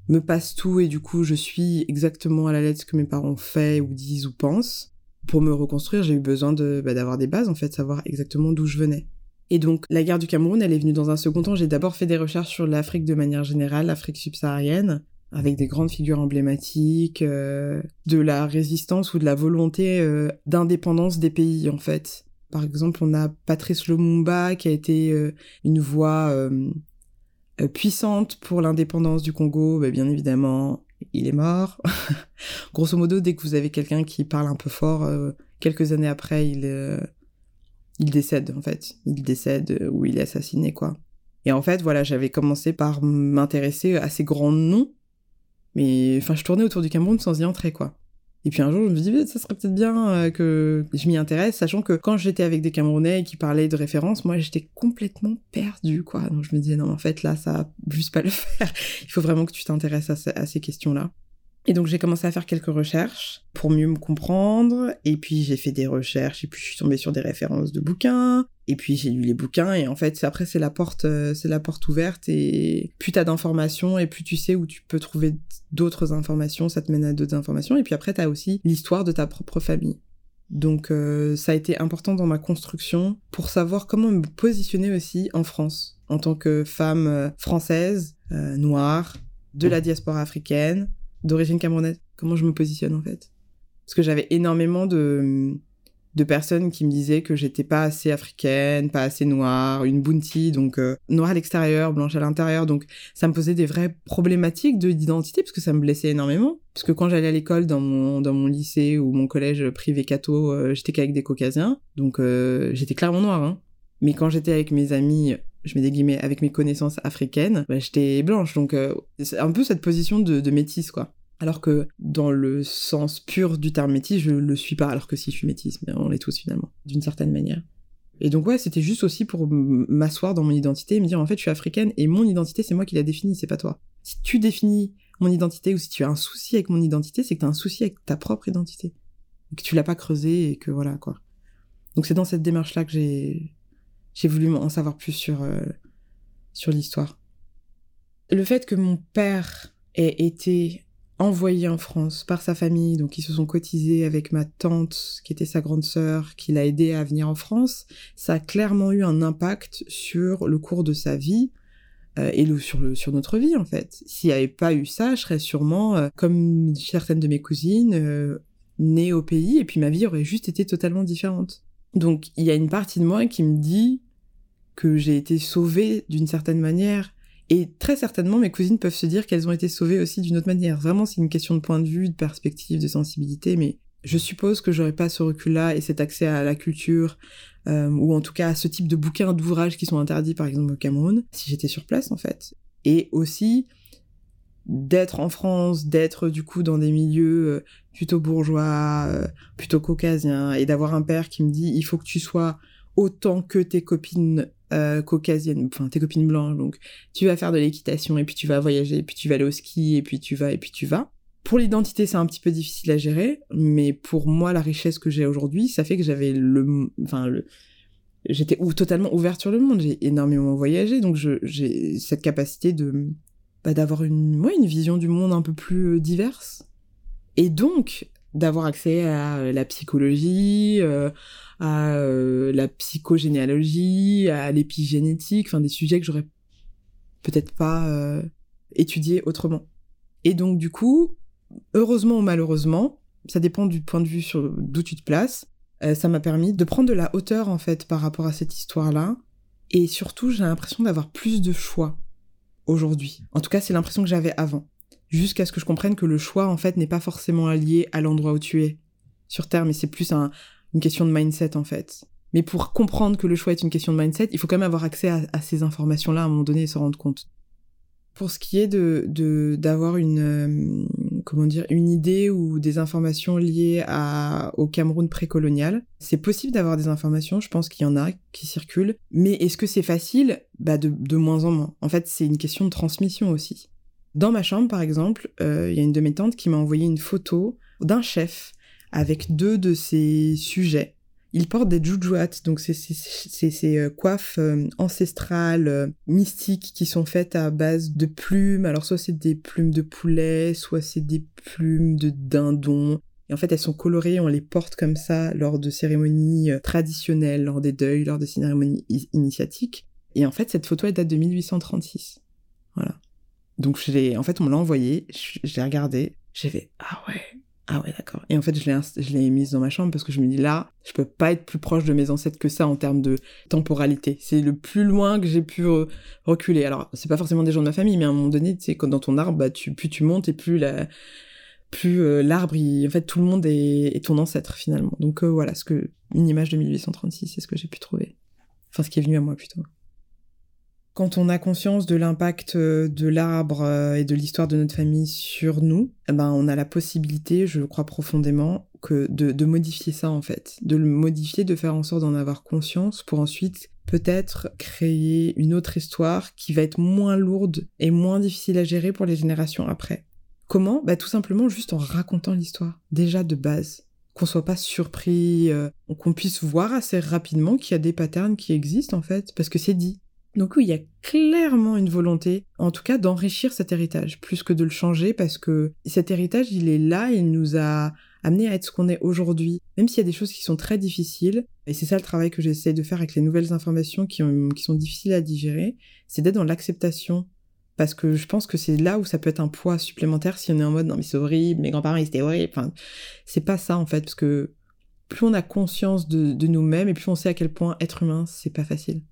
me passe tout et du coup je suis exactement à la lettre ce que mes parents font ou disent ou pensent. Pour me reconstruire, j'ai eu besoin de bah, d'avoir des bases en fait, savoir exactement d'où je venais. Et donc la guerre du Cameroun, elle est venue dans un second temps. J'ai d'abord fait des recherches sur l'Afrique de manière générale, l'Afrique subsaharienne, avec des grandes figures emblématiques euh, de la résistance ou de la volonté euh, d'indépendance des pays en fait. Par exemple, on a Patrice Lumumba qui a été euh, une voix euh, puissante pour l'indépendance du Congo, bah, bien évidemment, il est mort. Grosso modo, dès que vous avez quelqu'un qui parle un peu fort, euh, quelques années après, il, euh, il décède, en fait. Il décède ou il est assassiné, quoi. Et en fait, voilà, j'avais commencé par m'intéresser à ces grands noms, mais enfin, je tournais autour du Cameroun sans y entrer, quoi. Et puis un jour, je me dis, ça serait peut-être bien euh, que je m'y intéresse, sachant que quand j'étais avec des Camerounais qui parlaient de références, moi, j'étais complètement perdue, quoi. Donc je me disais, non, en fait, là, ça va juste pas le faire. Il faut vraiment que tu t'intéresses à, ces questions-là. Et donc j'ai commencé à faire quelques recherches pour mieux me comprendre, et puis j'ai fait des recherches, et puis je suis tombée sur des références de bouquins, et puis j'ai lu les bouquins, et en fait après c'est la porte, euh, c'est la porte ouverte, et plus t'as d'informations, et plus tu sais où tu peux trouver d'autres informations, ça te mène à d'autres informations, et puis après t'as aussi l'histoire de ta propre famille. Donc euh, ça a été important dans ma construction pour savoir comment me positionner aussi en France, en tant que femme euh, française, noire, de la diaspora africaine, d'origine camerounaise. Comment je me positionne en fait? Parce que j'avais énormément de, de personnes qui me disaient que j'étais pas assez africaine, pas assez noire, une bounty, donc euh, noire à l'extérieur, blanche à l'intérieur. Donc ça me posait des vraies problématiques d'identité parce que ça me blessait énormément. Parce que quand j'allais à l'école dans mon, dans mon lycée ou mon collège privé catho, euh, j'étais qu'avec des caucasiens. Donc euh, j'étais clairement noire. Hein. Mais quand j'étais avec mes amis je mets des guillemets, avec mes connaissances africaines, bah, j'étais blanche. Donc, c'est un peu cette position de, de métisse, quoi. Alors que dans le sens pur du terme métis, je le suis pas, alors que si je suis métisse, mais on l'est tous finalement, d'une certaine manière. Et donc ouais, c'était juste aussi pour m'asseoir dans mon identité et me dire en fait je suis africaine et mon identité c'est moi qui la définis, c'est pas toi. Si tu définis mon identité ou si tu as un souci avec mon identité, c'est que tu as un souci avec ta propre identité. Et que tu l'as pas creusé et que voilà quoi. Donc c'est dans cette démarche là que j'ai j'ai voulu en savoir plus sur, euh, sur l'histoire. Le fait que mon père ait été envoyé en France par sa famille, donc ils se sont cotisés avec ma tante, qui était sa grande sœur, qui l'a aidé à venir en France, ça a clairement eu un impact sur le cours de sa vie, euh, et sur, notre vie en fait. S'il n'y avait pas eu ça, je serais sûrement, euh, comme certaines de mes cousines, née au pays, et puis ma vie aurait juste été totalement différente. Donc il y a une partie de moi qui me dit que j'ai été sauvée d'une certaine manière. Et très certainement, mes cousines peuvent se dire qu'elles ont été sauvées aussi d'une autre manière. Vraiment, c'est une question de point de vue, de perspective, de sensibilité, mais je suppose que j'aurais pas ce recul-là et cet accès à la culture, euh, ou en tout cas à ce type de bouquins, d'ouvrages qui sont interdits, par exemple, au Cameroun, si j'étais sur place, en fait. Et aussi, d'être en France, d'être du coup dans des milieux euh, plutôt bourgeois, euh, plutôt caucasiens, et d'avoir un père qui me dit il faut que tu sois autant que tes copines euh, caucasiennes, enfin tes copines blanches, donc tu vas faire de l'équitation et puis tu vas voyager, et puis tu vas aller au ski et puis tu vas et puis tu vas. Pour l'identité, c'est un petit peu difficile à gérer, mais pour moi, la richesse que j'ai aujourd'hui, ça fait que j'avais le, enfin le, j'étais totalement ouverte sur le monde. J'ai énormément voyagé, donc j'ai cette capacité de bah, d'avoir une, ouais, une vision du monde un peu plus euh, diverse. Et donc, d'avoir accès à euh, la psychologie, euh, à la psychogénéalogie, à l'épigénétique, enfin des sujets que j'aurais peut-être pas euh, étudiés autrement. Et donc du coup, heureusement ou malheureusement, ça dépend du point de vue sur d'où tu te places, ça m'a permis de prendre de la hauteur en fait par rapport à cette histoire-là. Et surtout, j'ai l'impression d'avoir plus de choix aujourd'hui. En tout cas, c'est l'impression que j'avais avant. Jusqu'à ce que je comprenne que le choix, en fait, n'est pas forcément lié à l'endroit où tu es sur Terre, mais c'est plus une question de mindset, en fait. Mais pour comprendre que le choix est une question de mindset, il faut quand même avoir accès à, ces informations-là à un moment donné et se rendre compte. Pour ce qui est de d'avoir une euh, comment dire une idée ou des informations liées au Cameroun précolonial, c'est possible d'avoir des informations. Je pense qu'il y en a qui circulent, mais est-ce que c'est facile? Bah de moins en moins. En fait, c'est une question de transmission aussi. Dans ma chambre, par exemple, euh, il y a une de mes tantes qui m'a envoyé une photo d'un chef avec deux de ses sujets. Il porte des jujuat, donc c'est ces euh, coiffes euh, ancestrales, mystiques, qui sont faites à base de plumes. Alors soit c'est des plumes de poulet, soit c'est des plumes de dindon. Et en fait, elles sont colorées, on les porte comme ça lors de cérémonies traditionnelles, lors des deuils, lors de cérémonies initiatiques. Et en fait, cette photo, elle date de 1836. Voilà. Donc je l'ai, en fait, on me l'a envoyé, je, l'ai regardé, j'ai fait ah ouais, ah ouais d'accord. Et en fait, je l'ai, mise dans ma chambre parce que je me dis là, je peux pas être plus proche de mes ancêtres que ça en termes de temporalité. C'est le plus loin que j'ai pu reculer. Alors c'est pas forcément des gens de ma famille, mais à un moment donné, tu sais, quand dans ton arbre, bah, tu, plus tu montes et plus la, plus euh, l'arbre, en fait, tout le monde est, ton ancêtre finalement. Donc euh, voilà, ce que une image de 1836, c'est ce que j'ai pu trouver. Enfin, ce qui est venu à moi plutôt. Quand on a conscience de l'impact euh, de l'arbre euh, et de l'histoire de notre famille sur nous, eh ben on a la possibilité, je crois profondément, que de, modifier ça en fait, de le modifier, de faire en sorte d'en avoir conscience pour ensuite peut-être créer une autre histoire qui va être moins lourde et moins difficile à gérer pour les générations après. Comment? Bah tout simplement juste en racontant l'histoire, déjà de base. Qu'on soit pas surpris, euh, qu'on puisse voir assez rapidement qu'il y a des patterns qui existent en fait, parce que c'est dit. Donc oui, il y a clairement une volonté, en tout cas, d'enrichir cet héritage, plus que de le changer, parce que cet héritage, il est là, il nous a amené à être ce qu'on est aujourd'hui, même s'il y a des choses qui sont très difficiles, et c'est ça le travail que j'essaie de faire avec les nouvelles informations qui, sont difficiles à digérer, c'est d'être dans l'acceptation, parce que je pense que c'est là où ça peut être un poids supplémentaire si on est en mode non mais c'est horrible, mes grands-parents ils étaient horribles, enfin, c'est pas ça en fait, parce que plus on a conscience de, de nous-mêmes, et plus on sait à quel point être humain, c'est pas facile.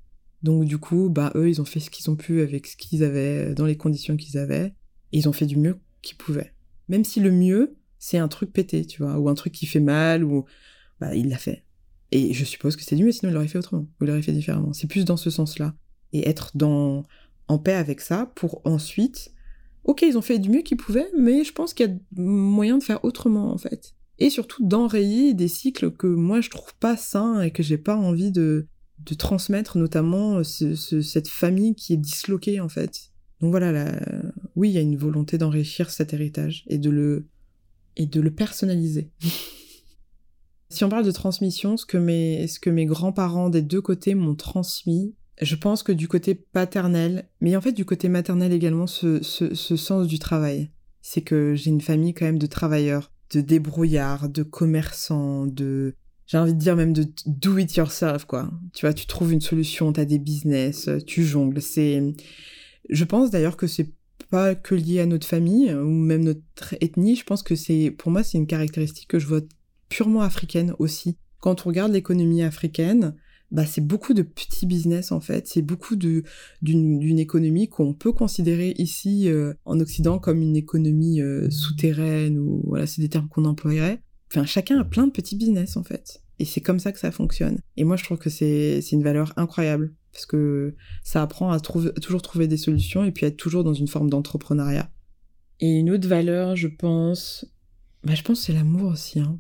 Donc du coup, bah eux, ils ont fait ce qu'ils ont pu avec ce qu'ils avaient, dans les conditions qu'ils avaient. Ils ont fait du mieux qu'ils pouvaient. Même si le mieux, c'est un truc pété, tu vois, ou un truc qui fait mal, ou bah il l'a fait. Et je suppose que c'est du mieux, sinon il l'aurait fait autrement, ou il l'aurait fait différemment. C'est plus dans ce sens-là. Et être dans en paix avec ça pour ensuite, ok, ils ont fait du mieux qu'ils pouvaient, mais je pense qu'il y a moyen de faire autrement en fait. Et surtout d'enrayer des cycles que moi je trouve pas sains et que j'ai pas envie de de transmettre notamment euh, cette famille qui est disloquée en fait. Donc voilà, oui, il y a une volonté d'enrichir cet héritage et de le, et de le personnaliser. si on parle de transmission, ce que mes, mes grands-parents des deux côtés m'ont transmis, je pense que du côté paternel, mais en fait du côté maternel également, ce, ce, ce sens du travail. C'est que j'ai une famille quand même de travailleurs, de débrouillards, de commerçants, de j'ai envie de dire même de do it yourself, quoi. Tu vois, tu trouves une solution, t'as des business, tu jongles. C'est, je pense d'ailleurs que c'est pas que lié à notre famille ou même notre ethnie. Je pense que c'est, pour moi, c'est une caractéristique que je vois purement africaine aussi. Quand on regarde l'économie africaine, bah c'est beaucoup de petits business en fait. C'est beaucoup d'une économie qu'on peut considérer ici euh, en Occident comme une économie euh, souterraine ou voilà, c'est des termes qu'on employerait. Enfin, chacun a plein de petits business en fait. Et c'est comme ça que ça fonctionne. Et moi, je trouve que c'est une valeur incroyable parce que ça apprend à, toujours trouver des solutions et puis à être toujours dans une forme d'entrepreneuriat. Et une autre valeur, je pense, bah, je pense c'est l'amour aussi. Hein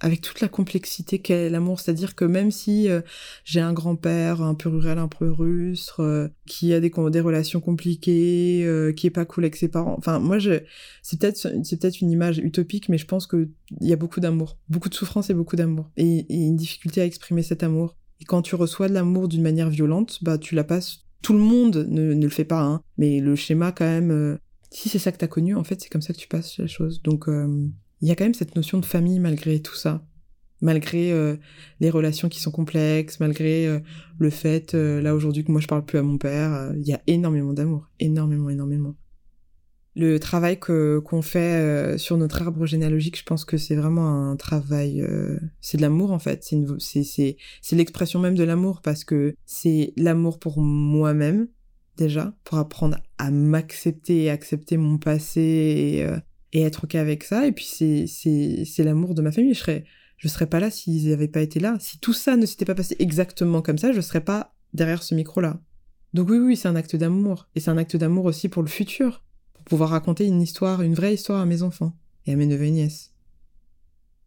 avec toute la complexité qu'est l'amour, c'est-à-dire que même si euh, j'ai un grand-père un peu rural, un peu russe, euh, qui a des, relations compliquées, euh, qui est pas cool avec ses parents, enfin moi je, c'est peut-être c'est peut-être une image utopique, mais je pense que il y a beaucoup d'amour, beaucoup de souffrance et beaucoup d'amour, et, une difficulté à exprimer cet amour. Et quand tu reçois de l'amour d'une manière violente, bah tu la passes. Tout le monde ne, ne le fait pas, hein, mais le schéma quand même. si c'est ça que t'as connu, en fait, c'est comme ça que tu passes la chose. Donc il y a quand même cette notion de famille malgré tout ça. Malgré euh, les relations qui sont complexes, malgré euh, le fait, euh, là aujourd'hui, que moi je parle plus à mon père, il y a énormément d'amour. Énormément, énormément. Le travail que qu'on fait sur notre arbre généalogique, je pense que c'est vraiment un travail, c'est de l'amour en fait. C'est c'est l'expression même de l'amour parce que c'est l'amour pour moi-même déjà, pour apprendre à m'accepter et accepter mon passé et être ok avec ça. Et puis c'est l'amour de ma famille. Je serais je serais pas là s'ils n'avaient pas été là. Si tout ça ne s'était pas passé exactement comme ça, je serais pas derrière ce micro là. Donc oui oui, c'est un acte d'amour et c'est un acte d'amour aussi pour le futur, pour pouvoir raconter une histoire, une vraie histoire à mes enfants et à mes neveux et nièces.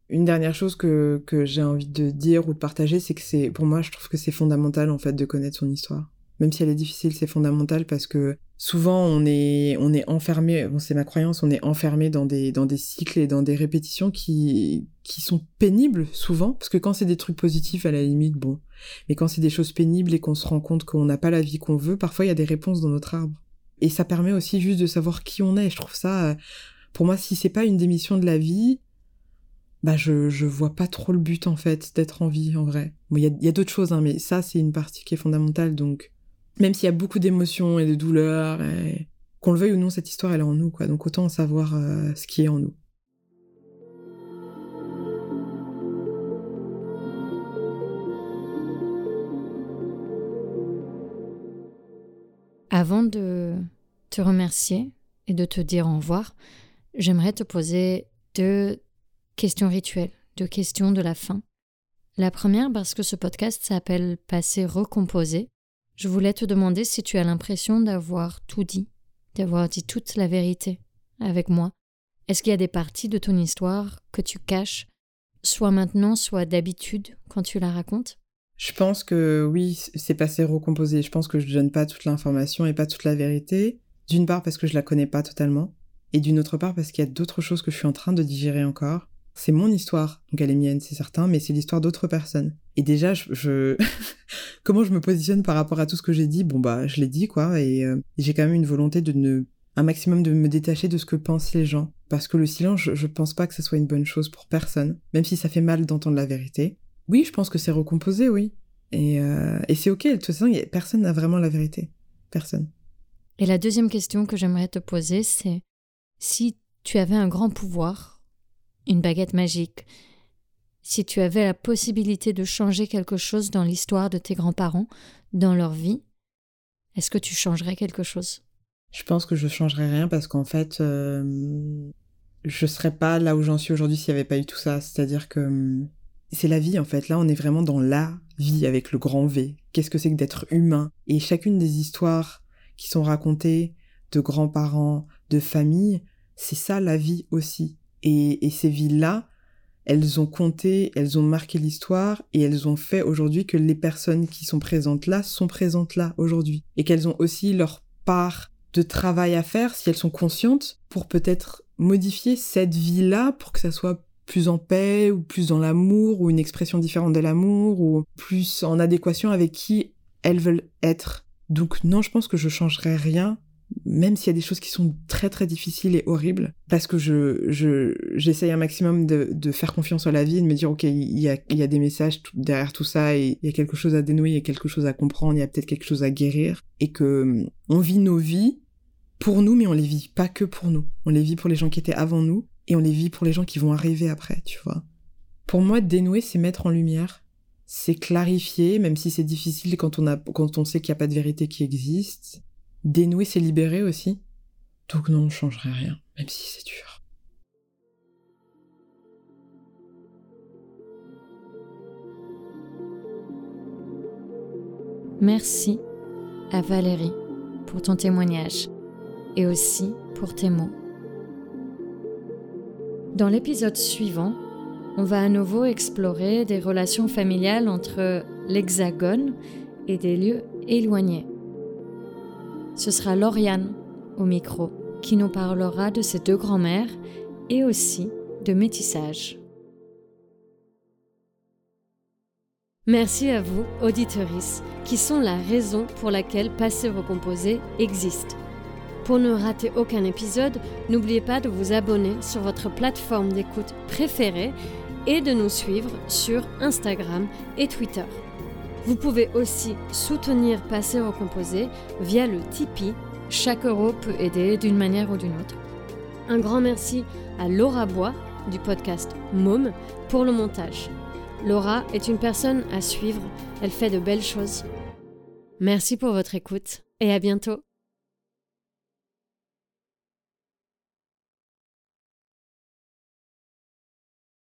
Une dernière chose que, que j'ai envie de dire ou de partager, c'est que c'est, pour moi, je trouve que c'est fondamental, en fait, de connaître son histoire même si elle est difficile, c'est fondamental parce que souvent on est on est enfermé, bon c'est ma croyance, on est enfermé dans des dans des cycles et dans des répétitions qui qui sont pénibles souvent parce que quand c'est des trucs positifs à la limite bon, mais quand c'est des choses pénibles et qu'on se rend compte qu'on n'a pas la vie qu'on veut, parfois il y a des réponses dans notre arbre. Et ça permet aussi juste de savoir qui on est. Je trouve ça pour moi si c'est pas une démission de la vie, bah je, je vois pas trop le but en fait d'être en vie en vrai. Bon, il y a, y a d'autres choses, hein, mais ça c'est une partie qui est fondamentale donc même s'il y a beaucoup d'émotions et de douleurs, qu'on le veuille ou non, cette histoire elle est en nous, quoi. Donc autant savoir euh, ce qui est en nous. Avant de te remercier et de te dire au revoir, j'aimerais te poser deux questions rituelles, deux questions de la fin. La première parce que ce podcast s'appelle Passer recomposé je voulais te demander si tu as l'impression d'avoir tout dit, d'avoir dit toute la vérité avec moi. Est-ce qu'il y a des parties de ton histoire que tu caches, soit maintenant, soit d'habitude, quand tu la racontes? Je pense que oui, c'est passé recomposé. Je pense que je ne donne pas toute l'information et pas toute la vérité. D'une part parce que je la connais pas totalement, et d'une autre part parce qu'il y a d'autres choses que je suis en train de digérer encore. C'est mon histoire, donc elle est mienne, c'est certain, mais c'est l'histoire d'autres personnes. Et déjà, je, comment je me positionne par rapport à tout ce que j'ai dit? Bon bah, je l'ai dit quoi, et euh, j'ai quand même une volonté de ne un maximum de me détacher de ce que pensent les gens. Parce que le silence, je, pense pas que ce soit une bonne chose pour personne, même si ça fait mal d'entendre la vérité. Oui, je pense que c'est recomposé, oui. Et, euh, et c'est ok, de toute façon, personne n'a vraiment la vérité. Personne. Et la deuxième question que j'aimerais te poser, c'est si tu avais un grand pouvoir, une baguette magique, si tu avais la possibilité de changer quelque chose dans l'histoire de tes grands-parents, dans leur vie, est-ce que tu changerais quelque chose? Je pense que je changerais rien parce qu'en fait, euh, je serais pas là où j'en suis aujourd'hui s'il n'y avait pas eu tout ça. C'est-à-dire que hum, c'est la vie en fait. Là, on est vraiment dans la vie avec le grand V. Qu'est-ce que c'est que d'être humain? Et chacune des histoires qui sont racontées de grands-parents, de familles, c'est ça la vie aussi. Et, ces vies-là, elles ont compté, elles ont marqué l'histoire et elles ont fait aujourd'hui que les personnes qui sont présentes là sont présentes là aujourd'hui. Et qu'elles ont aussi leur part de travail à faire si elles sont conscientes pour peut-être modifier cette vie-là pour que ça soit plus en paix ou plus dans l'amour ou une expression différente de l'amour ou plus en adéquation avec qui elles veulent être. Donc non, je pense que je changerai rien, même s'il y a des choses qui sont très très difficiles et horribles, parce que je j'essaye un maximum de, de, faire confiance à la vie de me dire ok il y a, il y a des messages derrière tout ça et il y a quelque chose à dénouer, il y a quelque chose à comprendre, il y a peut-être quelque chose à guérir et que on vit nos vies pour nous, mais on les vit pas que pour nous. On les vit pour les gens qui étaient avant nous et on les vit pour les gens qui vont arriver après, tu vois. Pour moi, dénouer, c'est mettre en lumière, c'est clarifier, même si c'est difficile quand on, a, quand on sait qu'il n'y a pas de vérité qui existe. Dénouer, c'est libérer aussi. Donc non, on changerait rien, même si c'est dur. Merci à Valérie pour ton témoignage et aussi pour tes mots. Dans l'épisode suivant, on va à nouveau explorer des relations familiales entre l'Hexagone et des lieux éloignés. Ce sera Lauriane au micro qui nous parlera de ses deux grands-mères et aussi de métissage. Merci à vous, auditeuristes, qui sont la raison pour laquelle Passé Recomposé existe. Pour ne rater aucun épisode, n'oubliez pas de vous abonner sur votre plateforme d'écoute préférée et de nous suivre sur Instagram et Twitter. Vous pouvez aussi soutenir Passer au Composé via le Tipeee. Chaque euro peut aider d'une manière ou d'une autre. Un grand merci à Laura Bois du podcast Môme pour le montage. Laura est une personne à suivre, elle fait de belles choses. Merci pour votre écoute et à bientôt.